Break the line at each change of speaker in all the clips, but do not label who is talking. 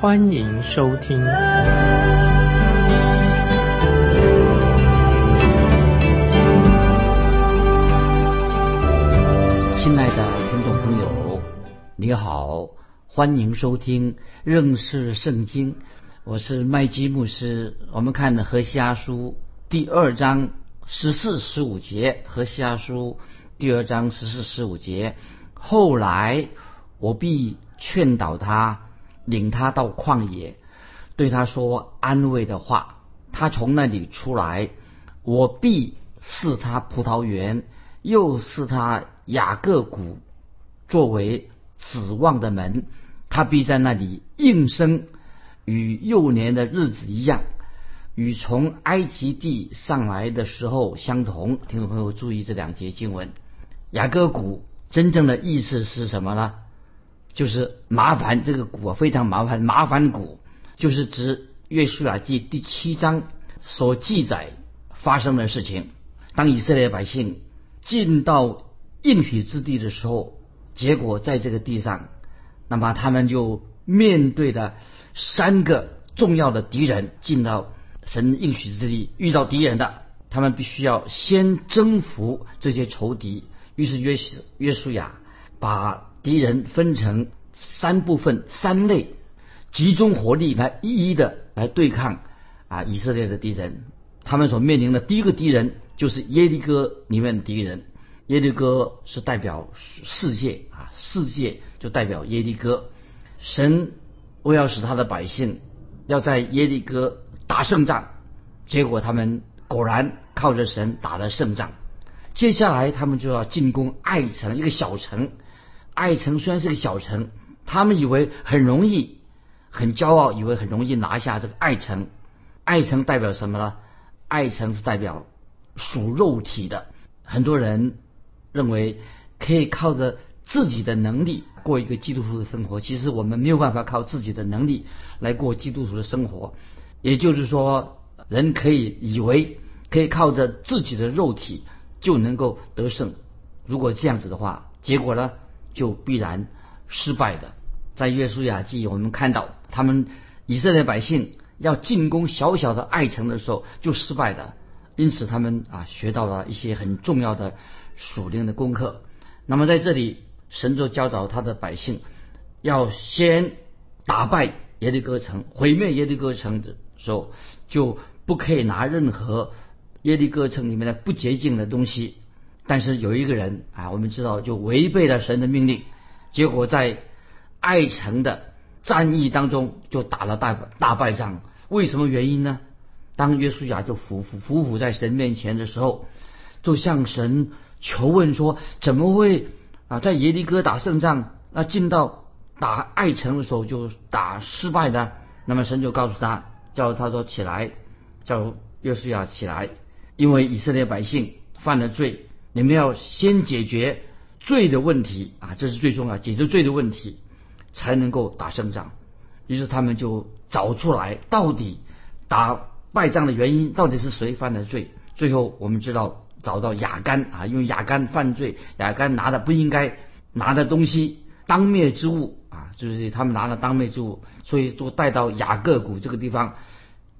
欢迎收听。
亲爱的听众朋友，你好，欢迎收听认识圣经。我是麦基牧师。我们看的何西阿书第二章十四、十五节，何西阿书第二章十四、十五节。后来我必劝导他，领他到旷野，对他说安慰的话。他从那里出来，我必赐他葡萄园，又赐他雅各谷作为指望的门。他必在那里应声，与幼年的日子一样，与从埃及地上来的时候相同。听众朋友注意这两节经文，雅各谷真正的意思是什么呢？就是麻烦这个谷啊，非常麻烦，麻烦谷就是指约书亚记第七章所记载发生的事情。当以色列百姓进到应许之地的时候，结果在这个地上，那么他们就面对的三个重要的敌人。进到神应许之地遇到敌人的，他们必须要先征服这些仇敌。于是约约书亚把敌人分成三部分、三类，集中火力来一一的来对抗啊以色列的敌人。他们所面临的第一个敌人就是耶利哥里面的敌人。耶利哥是代表世界啊，世界就代表耶利哥。神为要使他的百姓要在耶利哥打胜仗，结果他们果然靠着神打了胜仗。接下来他们就要进攻爱城一个小城。爱城虽然是个小城，他们以为很容易，很骄傲，以为很容易拿下这个爱城。爱城代表什么呢？爱城是代表属肉体的。很多人认为可以靠着自己的能力过一个基督徒的生活。其实我们没有办法靠自己的能力来过基督徒的生活。也就是说，人可以以为可以靠着自己的肉体就能够得胜。如果这样子的话，结果呢就必然失败的。在约书亚记，我们看到他们以色列百姓要进攻小小的爱城的时候就失败的，因此他们啊学到了一些很重要的属灵的功课。那么在这里，神就教导他的百姓要先打败耶利哥城，毁灭耶利哥城的时候，就不可以拿任何耶利哥城里面的不洁净的东西。但是有一个人啊，我们知道就违背了神的命令，结果在爱城的战役当中就打了大大败仗。为什么原因呢？当约书亚就伏伏伏伏在神面前的时候，就向神求问说：怎么会啊在耶利哥打胜仗，那进到打爱城的时候就打失败呢？那么神就告诉他，叫他说起来，叫约书亚起来，因为以色列百姓犯了罪，你们要先解决罪的问题啊，这是最重要，解决罪的问题才能够打胜仗。于是他们就找出来，到底打败仗的原因到底是谁犯的罪？最后我们知道找到雅干啊，因为雅干犯罪，雅干拿的不应该拿的东西，当灭之物啊，就是他们拿了当灭之物，所以就带到雅各谷这个地方，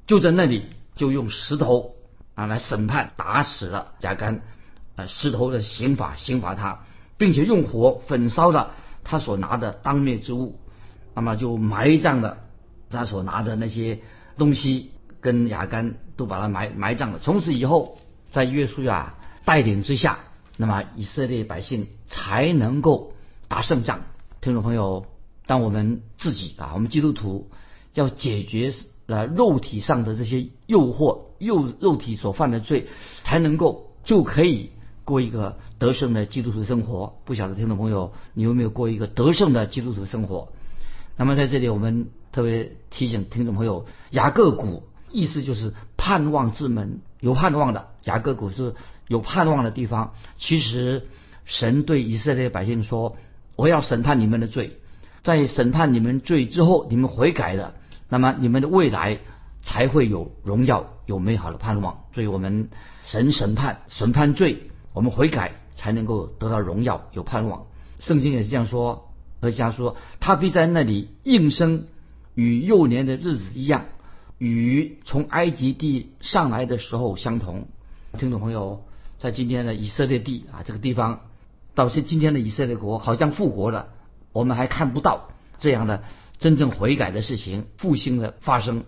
就在那里就用石头啊来审判，打死了雅干，石头的刑法刑罚他，并且用火焚烧了他所拿的当灭之物。那么就埋葬了他所拿的那些东西，跟雅干都把它埋埋葬了。从此以后，在约书亚带领之下，那么以色列百姓才能够打胜仗。听众朋友，当我们自己啊，我们基督徒要解决了肉体上的这些诱惑，肉肉体所犯的罪，才能够就可以过一个得胜的基督徒生活。不晓得听众朋友，你有没有过一个得胜的基督徒生活？那么在这里，我们特别提醒听众朋友，雅各谷意思就是盼望之门，有盼望的。雅各谷是有盼望的地方。其实神对以色列百姓说：“我要审判你们的罪，在审判你们罪之后，你们悔改了，那么你们的未来才会有荣耀，有美好的盼望。”所以，我们神审判审判罪，我们悔改才能够得到荣耀，有盼望。圣经也是这样说。何家说：“他必在那里应声，与幼年的日子一样，与从埃及地上来的时候相同。”听众朋友，在今天的以色列地啊，这个地方，到现今天的以色列国好像复活了，我们还看不到这样的真正悔改的事情、复兴的发生。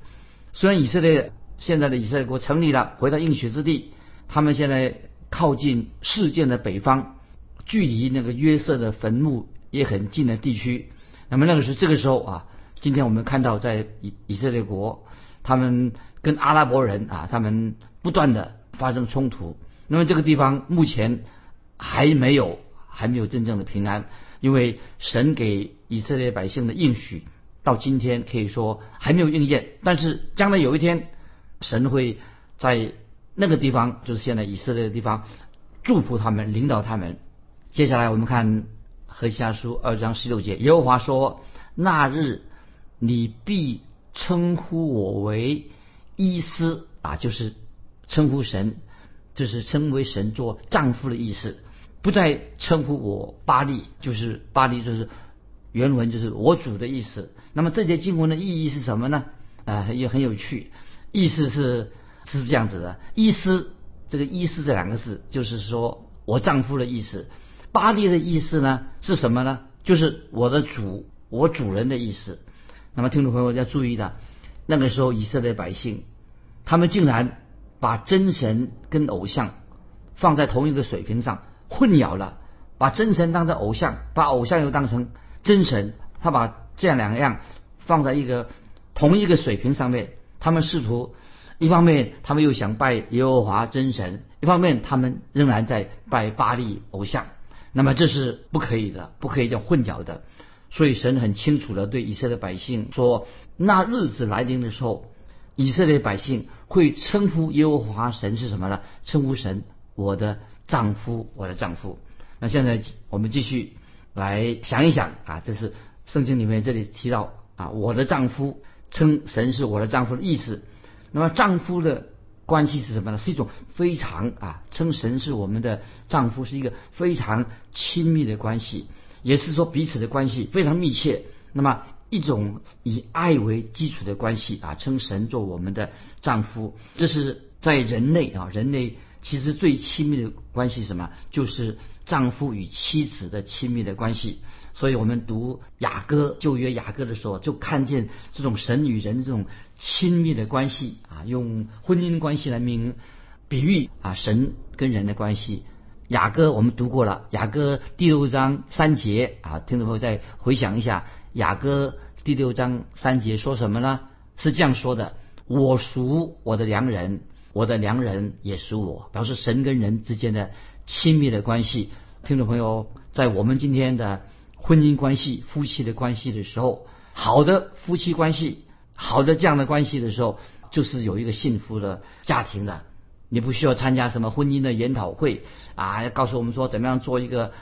虽然以色列现在的以色列国成立了，回到应许之地，他们现在靠近事件的北方，距离那个约瑟的坟墓。也很近的地区，那么那个是这个时候啊，今天我们看到在以以色列国，他们跟阿拉伯人啊，他们不断的发生冲突。那么这个地方目前还没有还没有真正的平安，因为神给以色列百姓的应许到今天可以说还没有应验。但是将来有一天，神会在那个地方，就是现在以色列的地方，祝福他们，领导他们。接下来我们看。和下书二章十六节，耶和华说：“那日你必称呼我为伊斯啊，就是称呼神，就是称为神做丈夫的意思，不再称呼我巴利，就是巴利，就是原文就是我主的意思。那么这节经文的意义是什么呢？啊，也很有趣，意思是是这样子的：伊斯这个伊斯这两个字，就是说我丈夫的意思。”巴利的意思呢是什么呢？就是我的主，我主人的意思。那么听众朋友要注意的，那个时候以色列百姓，他们竟然把真神跟偶像放在同一个水平上，混淆了，把真神当成偶像，把偶像又当成真神，他把这样两样放在一个同一个水平上面，他们试图一方面他们又想拜耶和华真神，一方面他们仍然在拜巴利偶像。那么这是不可以的，不可以叫混淆的。所以神很清楚的对以色列百姓说：那日子来临的时候，以色列百姓会称呼耶和华神是什么呢？称呼神我的丈夫，我的丈夫。那现在我们继续来想一想啊，这是圣经里面这里提到啊，我的丈夫称神是我的丈夫的意思。那么丈夫的。关系是什么呢？是一种非常啊，称神是我们的丈夫，是一个非常亲密的关系，也是说彼此的关系非常密切。那么一种以爱为基础的关系啊，称神做我们的丈夫，这是在人类啊，人类其实最亲密的关系什么？就是丈夫与妻子的亲密的关系。所以我们读雅歌旧约雅歌的时候，就看见这种神与人这种亲密的关系啊，用婚姻关系来明比喻啊，神跟人的关系。雅歌我们读过了，雅歌第六章三节啊，听众朋友再回想一下，雅歌第六章三节说什么呢？是这样说的：我属我的良人，我的良人也属我，表示神跟人之间的亲密的关系。听众朋友，在我们今天的。婚姻关系、夫妻的关系的时候，好的夫妻关系、好的这样的关系的时候，就是有一个幸福的家庭的。你不需要参加什么婚姻的研讨会啊，告诉我们说怎么样做一个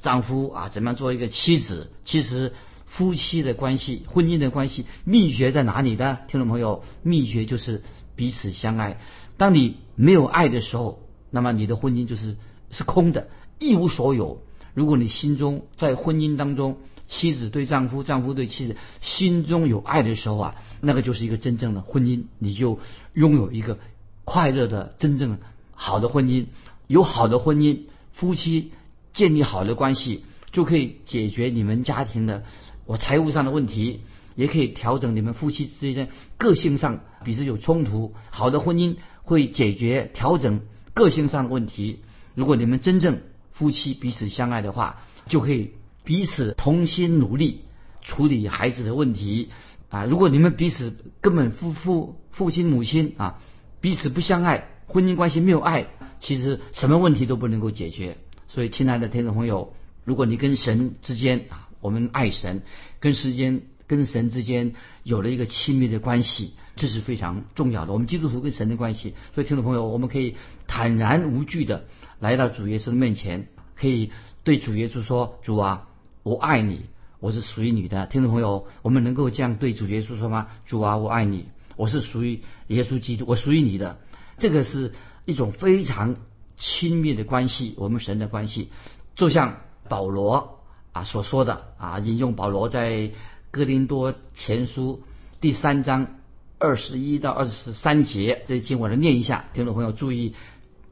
丈夫啊，怎么样做一个妻子。其实夫妻的关系、婚姻的关系秘诀在哪里呢？听众朋友，秘诀就是彼此相爱。当你没有爱的时候，那么你的婚姻就是是空的，一无所有。如果你心中在婚姻当中，妻子对丈夫，丈夫对妻子，心中有爱的时候啊，那个就是一个真正的婚姻，你就拥有一个快乐的、真正好的婚姻。有好的婚姻，夫妻建立好的关系，就可以解决你们家庭的我财务上的问题，也可以调整你们夫妻之间个性上彼此有冲突。好的婚姻会解决调整个性上的问题。如果你们真正夫妻彼此相爱的话，就可以彼此同心努力处理孩子的问题啊！如果你们彼此根本夫父父亲母亲啊彼此不相爱，婚姻关系没有爱，其实什么问题都不能够解决。所以，亲爱的听众朋友，如果你跟神之间啊，我们爱神，跟时间跟神之间有了一个亲密的关系，这是非常重要的。我们基督徒跟神的关系，所以听众朋友，我们可以坦然无惧的来到主耶稣的面前，可以对主耶稣说：“主啊，我爱你，我是属于你的。”听众朋友，我们能够这样对主耶稣说吗？主啊，我爱你，我是属于耶稣基督，我属于你的。这个是一种非常亲密的关系，我们神的关系，就像保罗啊所说的啊，引用保罗在哥林多前书第三章二十一到二十三节这些经文，来念一下，听众朋友注意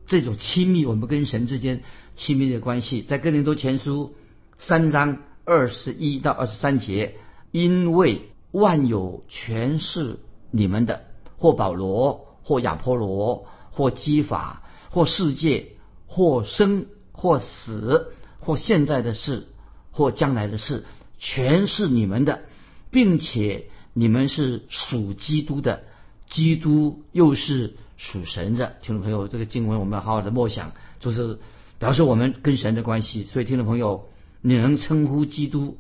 这种亲密，我们跟神之间亲密的关系，在哥林多前书三章二十一到二十三节，因为万有全是你们的，或保罗。或亚波罗，或基法，或世界，或生，或死，或现在的事，或将来的事，全是你们的，并且你们是属基督的，基督又是属神的。听众朋友，这个经文我们要好好的默想，就是表示我们跟神的关系。所以，听众朋友，你能称呼基督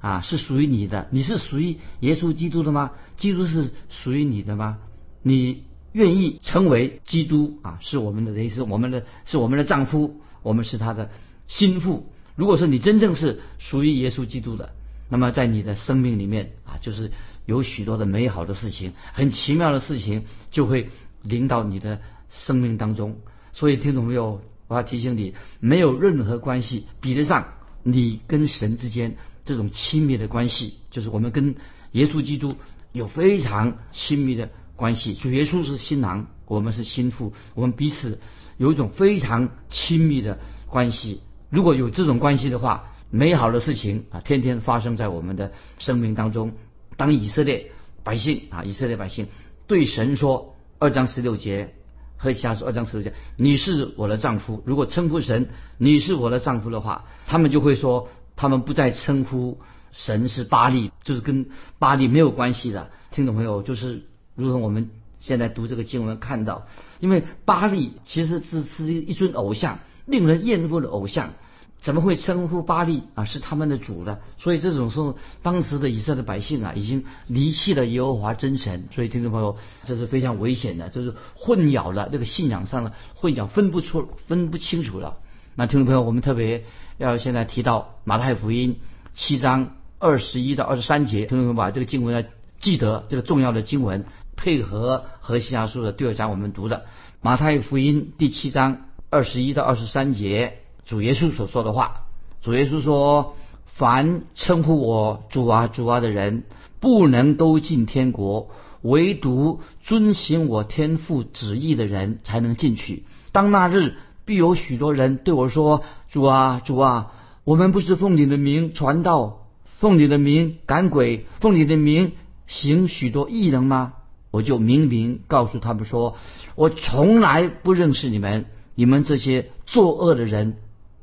啊是属于你的？你是属于耶稣基督的吗？基督是属于你的吗？你？愿意成为基督啊，是我们的意思，我们的是我们的丈夫，我们是他的心腹。如果说你真正是属于耶稣基督的，那么在你的生命里面啊，就是有许多的美好的事情，很奇妙的事情就会临到你的生命当中。所以听懂没有？我要提醒你，没有任何关系比得上你跟神之间这种亲密的关系，就是我们跟耶稣基督有非常亲密的。关系，主耶稣是新郎，我们是新妇，我们彼此有一种非常亲密的关系。如果有这种关系的话，美好的事情啊，天天发生在我们的生命当中。当以色列百姓啊，以色列百姓对神说二章十六节和下说二章十六节，你是我的丈夫。如果称呼神你是我的丈夫的话，他们就会说，他们不再称呼神是巴利，就是跟巴利没有关系的。听众朋友，就是。如同我们现在读这个经文看到，因为巴利其实是是一尊偶像，令人厌恶的偶像，怎么会称呼巴利啊是他们的主呢？所以这种时候，当时的以色列百姓啊，已经离弃了耶和华真神。所以听众朋友，这是非常危险的，就是混淆了这个信仰上的混淆，分不出、分不清楚了。那听众朋友，我们特别要现在提到马太福音七章二十一到二十三节，听众朋友把这个经文要记得这个重要的经文。配合何西阿书的第二章，我们读的马太福音第七章二十一到二十三节，主耶稣所说的话。主耶稣说：“凡称呼我主啊主啊的人，不能都进天国，唯独遵行我天父旨意的人才能进去。当那日，必有许多人对我说：主啊主啊，我们不是奉你的名传道，奉你的名赶鬼，奉你的名行许多异能吗？”我就明明告诉他们说，我从来不认识你们，你们这些作恶的人，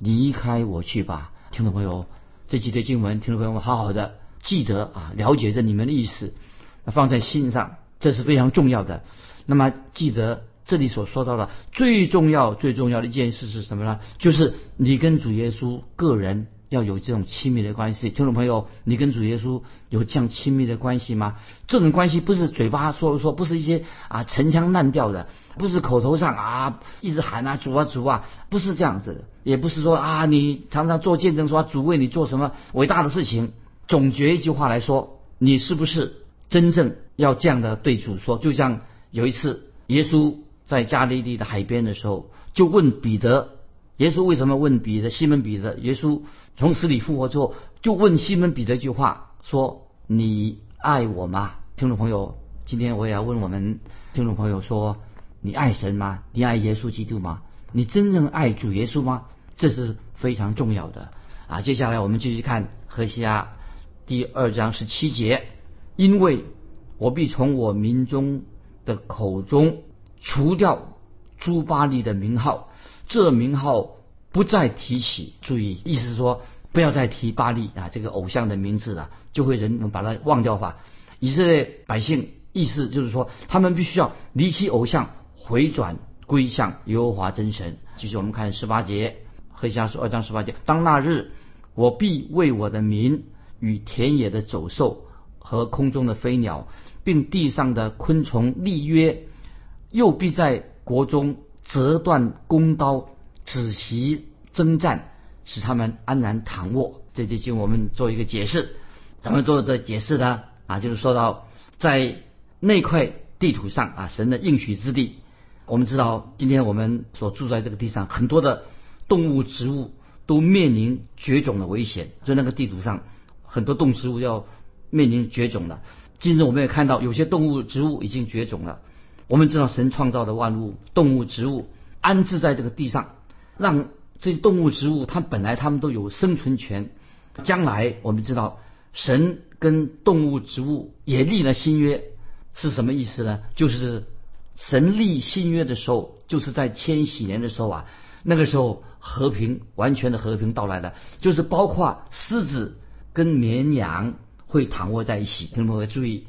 离开我去吧。听众朋友，这几节经文，听众朋友们好好的记得啊，了解着你们的意思，放在心上，这是非常重要的。那么记得这里所说到的最重要、最重要的一件事是什么呢？就是你跟主耶稣个人。要有这种亲密的关系，听众朋友，你跟主耶稣有这样亲密的关系吗？这种关系不是嘴巴说说，不是一些啊陈腔滥调的，不是口头上啊一直喊啊主啊主啊，不是这样子，也不是说啊你常常做见证说主为你做什么伟大的事情。总结一句话来说，你是不是真正要这样的对主说？就像有一次耶稣在加利利的海边的时候，就问彼得。耶稣为什么问彼得？西门彼得，耶稣从死里复活之后，就问西门彼得一句话：说你爱我吗？听众朋友，今天我也要问我们听众朋友说：你爱神吗？你爱耶稣基督吗？你真正爱主耶稣吗？这是非常重要的啊！接下来我们继续看何西阿第二章十七节：因为我必从我民中的口中除掉朱巴利的名号。这名号不再提起，注意，意思是说不要再提巴利啊这个偶像的名字了，就会人们把它忘掉吧。以色列百姓意思就是说，他们必须要离弃偶像，回转归向耶和华真神。继续我们看十八节，何西阿书二章十八节：当那日，我必为我的民与田野的走兽和空中的飞鸟，并地上的昆虫立约，又必在国中折断弓刀，止息征战，使他们安然躺卧。这节经我们做一个解释，怎么做这解释呢？啊，就是说到在那块地图上啊，神的应许之地。我们知道，今天我们所住在这个地上，很多的动物、植物都面临绝种的危险。在那个地图上，很多动植物要面临绝种了。今日我们也看到，有些动物、植物已经绝种了。我们知道，神创造的万物，动物、植物安置在这个地上，让这些动物、植物，它本来它们都有生存权。将来我们知道，神跟动物、植物也立了新约，是什么意思呢？就是。神立新约的时候，就是在千禧年的时候啊，那个时候和平完全的和平到来了，就是包括狮子跟绵羊会躺卧在一起。听众朋友注意，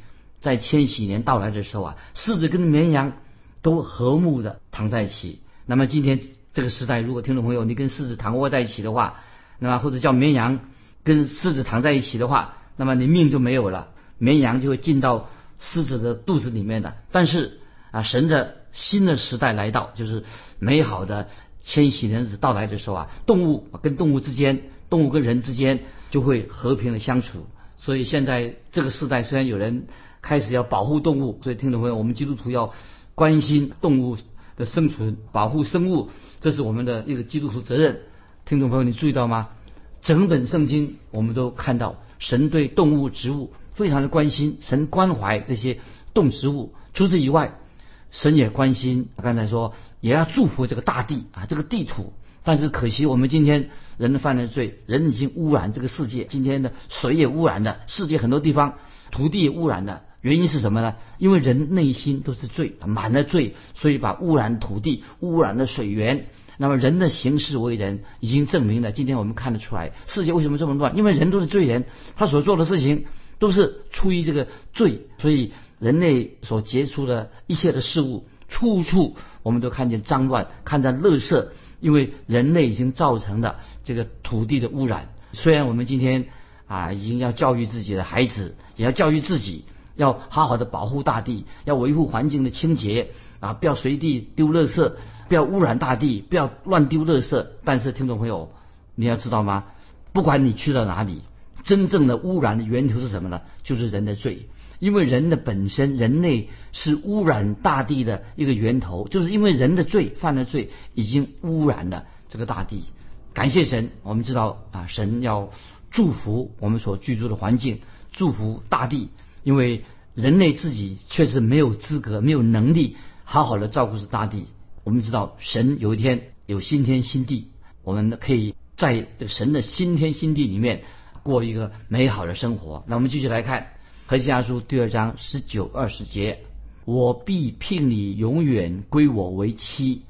在千禧年到来的时候啊，狮子跟绵羊都和睦的躺在一起。那么今天这个时代，如果听众朋友你跟狮子躺卧在一起的话，那么或者叫绵羊跟狮子躺在一起的话，那么你命就没有了，绵羊就会进到狮子的肚子里面的。但是啊，神的新的时代来到，就是美好的千禧年日到来的时候啊，动物跟动物之间，动物跟人之间就会和平的相处。所以现在这个时代，虽然有人开始要保护动物，所以听众朋友，我们基督徒要关心动物的生存，保护生物，这是我们的一个基督徒责任。听众朋友，你注意到吗？整本圣经我们都看到，神对动物、植物非常的关心，神关怀这些动植物。除此以外，神也关心，刚才说也要祝福这个大地啊，这个地土。但是可惜，我们今天人犯了罪，人已经污染这个世界。今天的水也污染了，世界很多地方土地污染的。原因是什么呢？因为人内心都是罪，满了罪，所以把污染土地、污染的水源。那么人的行事为人，已经证明了。今天我们看得出来，世界为什么这么乱？因为人都是罪人，他所做的事情都是出于这个罪，所以。人类所接触的一切的事物，处处我们都看见脏乱，看见垃圾，因为人类已经造成的这个土地的污染。虽然我们今天啊，已经要教育自己的孩子，也要教育自己，要好好的保护大地，要维护环境的清洁啊，不要随地丢垃圾，不要污染大地，不要乱丢垃圾。但是，听众朋友，你要知道吗？不管你去了哪里，真正的污染的源头是什么呢？就是人的罪。因为人的本身，人类是污染大地的一个源头，就是因为人的罪犯了罪，已经污染了这个大地。感谢神，我们知道啊，神要祝福我们所居住的环境，祝福大地，因为人类自己确实没有资格、没有能力好好的照顾这大地。我们知道，神有一天有新天新地，我们可以在这个神的新天新地里面过一个美好的生活。那我们继续来看。何西阿书第二章十九二十节，我必聘你永远归我为妻，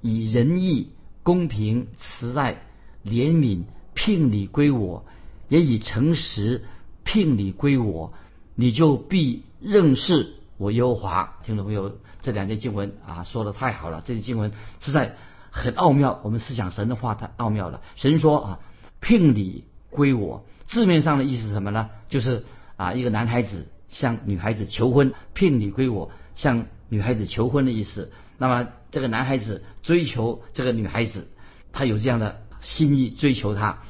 以仁义、公平、慈爱、怜悯聘你归我，也以诚实聘你归我，你就必认识我耶和华。听众朋友，这两节经文啊，说的太好了，这些经文实在很奥妙。我们思想神的话太奥妙了。神说啊，聘你归我，字面上的意思是什么呢？就是。啊，一个男孩子向女孩子求婚，聘礼归我，向女孩子求婚的意思。那么这个男孩子追求这个女孩子，他有这样的心意追求她。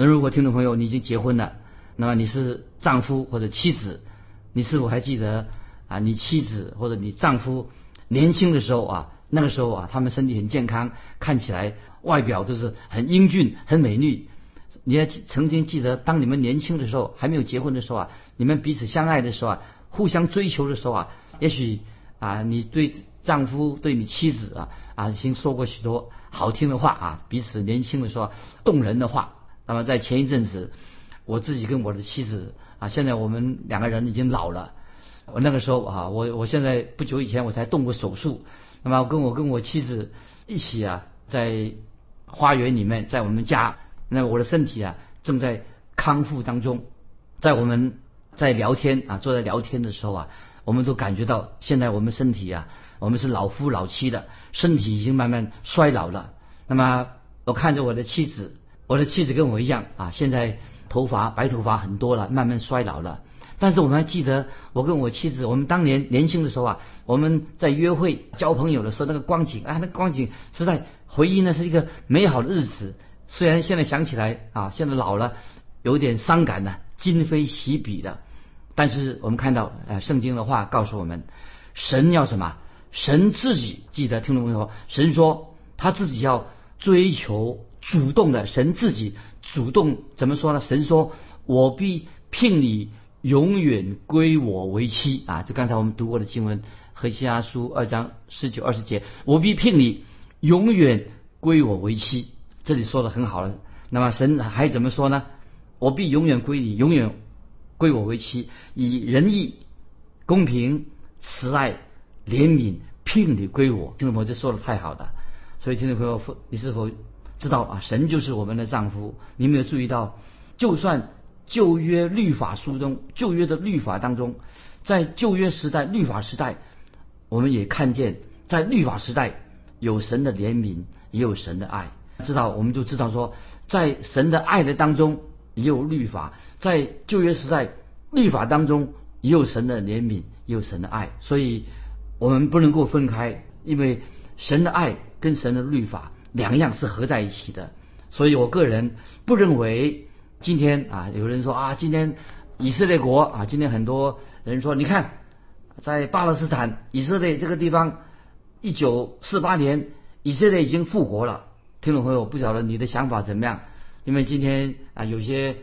那如果听众朋友你已经结婚了，那么你是丈夫或者妻子，你是否还记得啊？你妻子或者你丈夫年轻的时候啊，那个时候啊，他们身体很健康，看起来外表都是很英俊、很美丽。你要曾经记得，当你们年轻的时候，还没有结婚的时候啊，你们彼此相爱的时候啊，互相追求的时候啊，也许啊，你对丈夫对你妻子啊啊，已经说过许多好听的话啊，彼此年轻的时候动人的话。那么在前一阵子，我自己跟我的妻子啊，现在我们两个人已经老了。我那个时候啊，我我现在不久以前我才动过手术。那么跟我跟我妻子一起啊，在花园里面，在我们家。那我的身体啊正在康复当中，在我们在聊天啊坐在聊天的时候啊，我们都感觉到现在我们身体啊，我们是老夫老妻的，身体已经慢慢衰老了。那么我看着我的妻子，我的妻子跟我一样啊，现在头发白头发很多了，慢慢衰老了。但是我们还记得，我跟我妻子，我们当年年轻的时候啊，我们在约会交朋友的时候，那个光景啊，那个光景实在回忆呢是一个美好的日子。虽然现在想起来啊，现在老了，有点伤感呢，今非昔比的。但是我们看到，呃，圣经的话告诉我们，神要什么？神自己记得听众朋友，神说他自己要追求主动的，神自己主动怎么说呢？神说：“我必聘你。”永远归我为妻啊！就刚才我们读过的经文，《何西阿书》二章十九二十节，我必聘你永远归我为妻。这里说的很好了。那么神还怎么说呢？我必永远归你，永远归我为妻，以仁义、公平、慈爱、怜悯聘你归我。听众朋友，这说的太好了。所以听众朋友，你是否知道啊？神就是我们的丈夫。你没有注意到？就算旧约律法书中，旧约的律法当中，在旧约时代，律法时代，我们也看见，在律法时代有神的怜悯，也有神的爱。知道，我们就知道说，在神的爱的当中也有律法，在旧约时代律法当中也有神的怜悯，也有神的爱。所以，我们不能够分开，因为神的爱跟神的律法两样是合在一起的。所以我个人不认为。今天啊，有人说啊，今天以色列国啊，今天很多人说，你看，在巴勒斯坦以色列这个地方，一九四八年以色列已经复国了。听众朋友，不晓得你的想法怎么样？因为今天啊，有些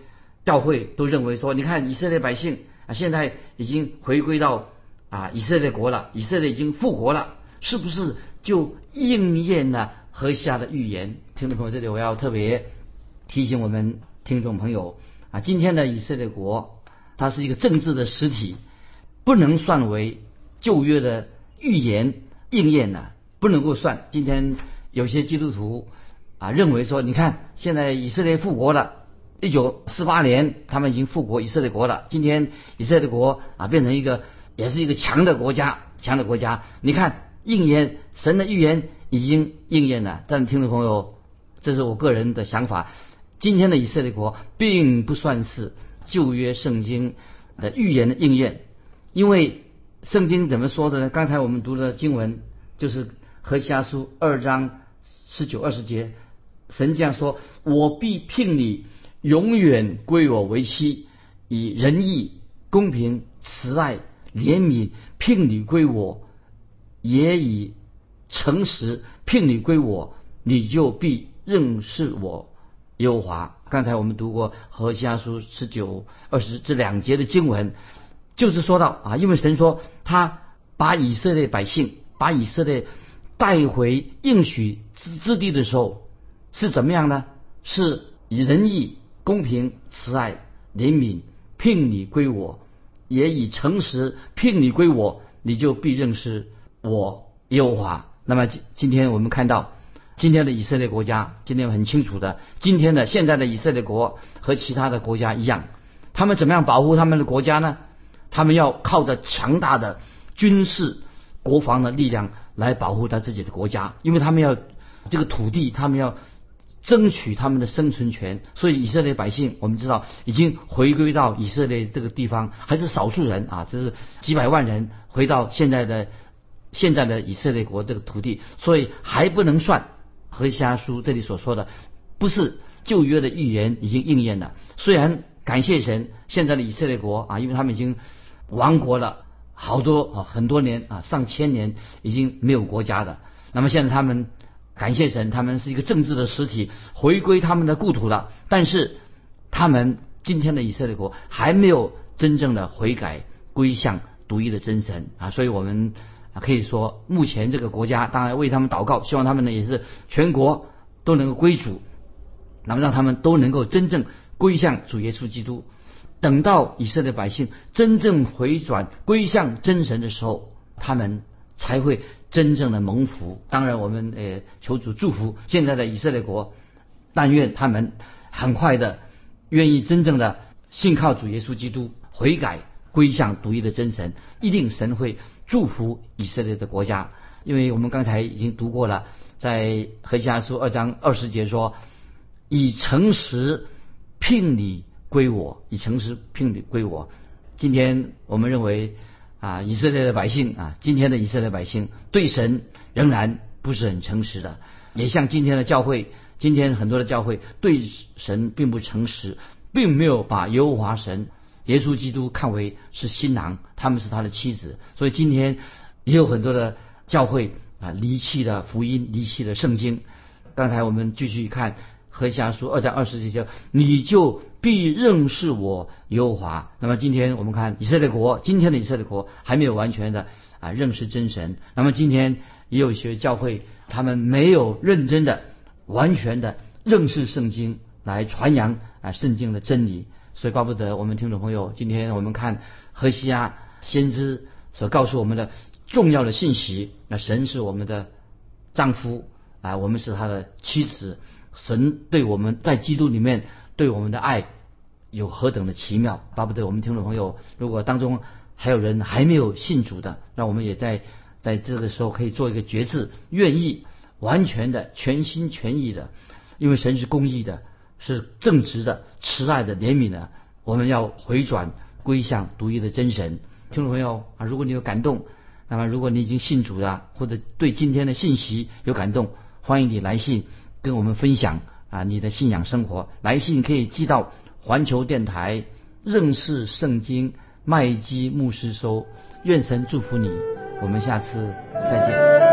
教会都认为说，你看以色列百姓啊，现在已经回归到啊以色列国了，以色列已经复国了，是不是就应验了何下的预言？听众朋友，这里我要特别提醒我们。听众朋友啊，今天的以色列国，它是一个政治的实体，不能算为旧约的预言应验呢，不能够算。今天有些基督徒啊认为说，你看现在以色列复国了，一九四八年他们已经复国以色列国了，今天以色列国啊变成一个也是一个强的国家，强的国家。你看应验神的预言已经应验了，但听众朋友，这是我个人的想法。今天的以色列国并不算是旧约圣经的预言的应验，因为圣经怎么说的呢？刚才我们读的经文就是何西阿书二章十九二十节，神这样说：“我必聘你永远归我为妻，以仁义、公平、慈爱、怜悯聘你归我，也以诚实聘你归我，你就必认识我。”优华，刚才我们读过何西阿书十九、二十这两节的经文，就是说到啊，因为神说他把以色列百姓、把以色列带回应许之之地的时候，是怎么样呢？是以仁义、公平、慈爱、怜悯聘你归我，也以诚实聘你归我，你就必认识我优华。那么今今天我们看到。今天的以色列国家，今天很清楚的，今天的现在的以色列国和其他的国家一样，他们怎么样保护他们的国家呢？他们要靠着强大的军事国防的力量来保护他自己的国家，因为他们要这个土地，他们要争取他们的生存权。所以以色列百姓，我们知道已经回归到以色列这个地方，还是少数人啊，这是几百万人回到现在的现在的以色列国这个土地，所以还不能算。和瞎书这里所说的，不是旧约的预言已经应验了。虽然感谢神，现在的以色列国啊，因为他们已经亡国了好多啊很多年啊上千年已经没有国家的。那么现在他们感谢神，他们是一个政治的实体，回归他们的故土了。但是他们今天的以色列国还没有真正的悔改归向独一的真神啊，所以我们。可以说，目前这个国家当然为他们祷告，希望他们呢也是全国都能够归主，那么让他们都能够真正归向主耶稣基督。等到以色列百姓真正回转归向真神的时候，他们才会真正的蒙福。当然，我们呃求主祝福现在的以色列国，但愿他们很快的愿意真正的信靠主耶稣基督，悔改归向独一的真神，一定神会。祝福以色列的国家，因为我们刚才已经读过了，在何西阿书二章二十节说：“以诚实聘礼归我，以诚实聘礼归我，今天我们认为啊，以色列的百姓啊，今天的以色列百姓对神仍然不是很诚实的，也像今天的教会，今天很多的教会对神并不诚实，并没有把耶和华神、耶稣基督看为是新郎，他们是他的妻子，所以今天也有很多的教会啊离弃了福音，离弃了圣经。刚才我们继续看。何下书二章二十节，你就必认识我耶和华。那么今天我们看以色列国，今天的以色列国还没有完全的啊认识真神。那么今天也有一些教会，他们没有认真的、完全的认识圣经，来传扬啊圣经的真理。所以怪不得我们听众朋友，今天我们看何西阿先知所告诉我们的重要的信息。那神是我们的丈夫啊，我们是他的妻子。神对我们在基督里面对我们的爱有何等的奇妙，巴不得我们听众朋友，如果当中还有人还没有信主的，那我们也在在这个时候可以做一个决志，愿意完全的全心全意的，因为神是公义的，是正直的、慈爱的、怜悯的，我们要回转归向独一的真神。听众朋友啊，如果你有感动，那么如果你已经信主了，或者对今天的信息有感动，欢迎你来信。跟我们分享啊，你的信仰生活，来信可以寄到环球电台认识圣经麦基牧师收，愿神祝福你，我们下次再见。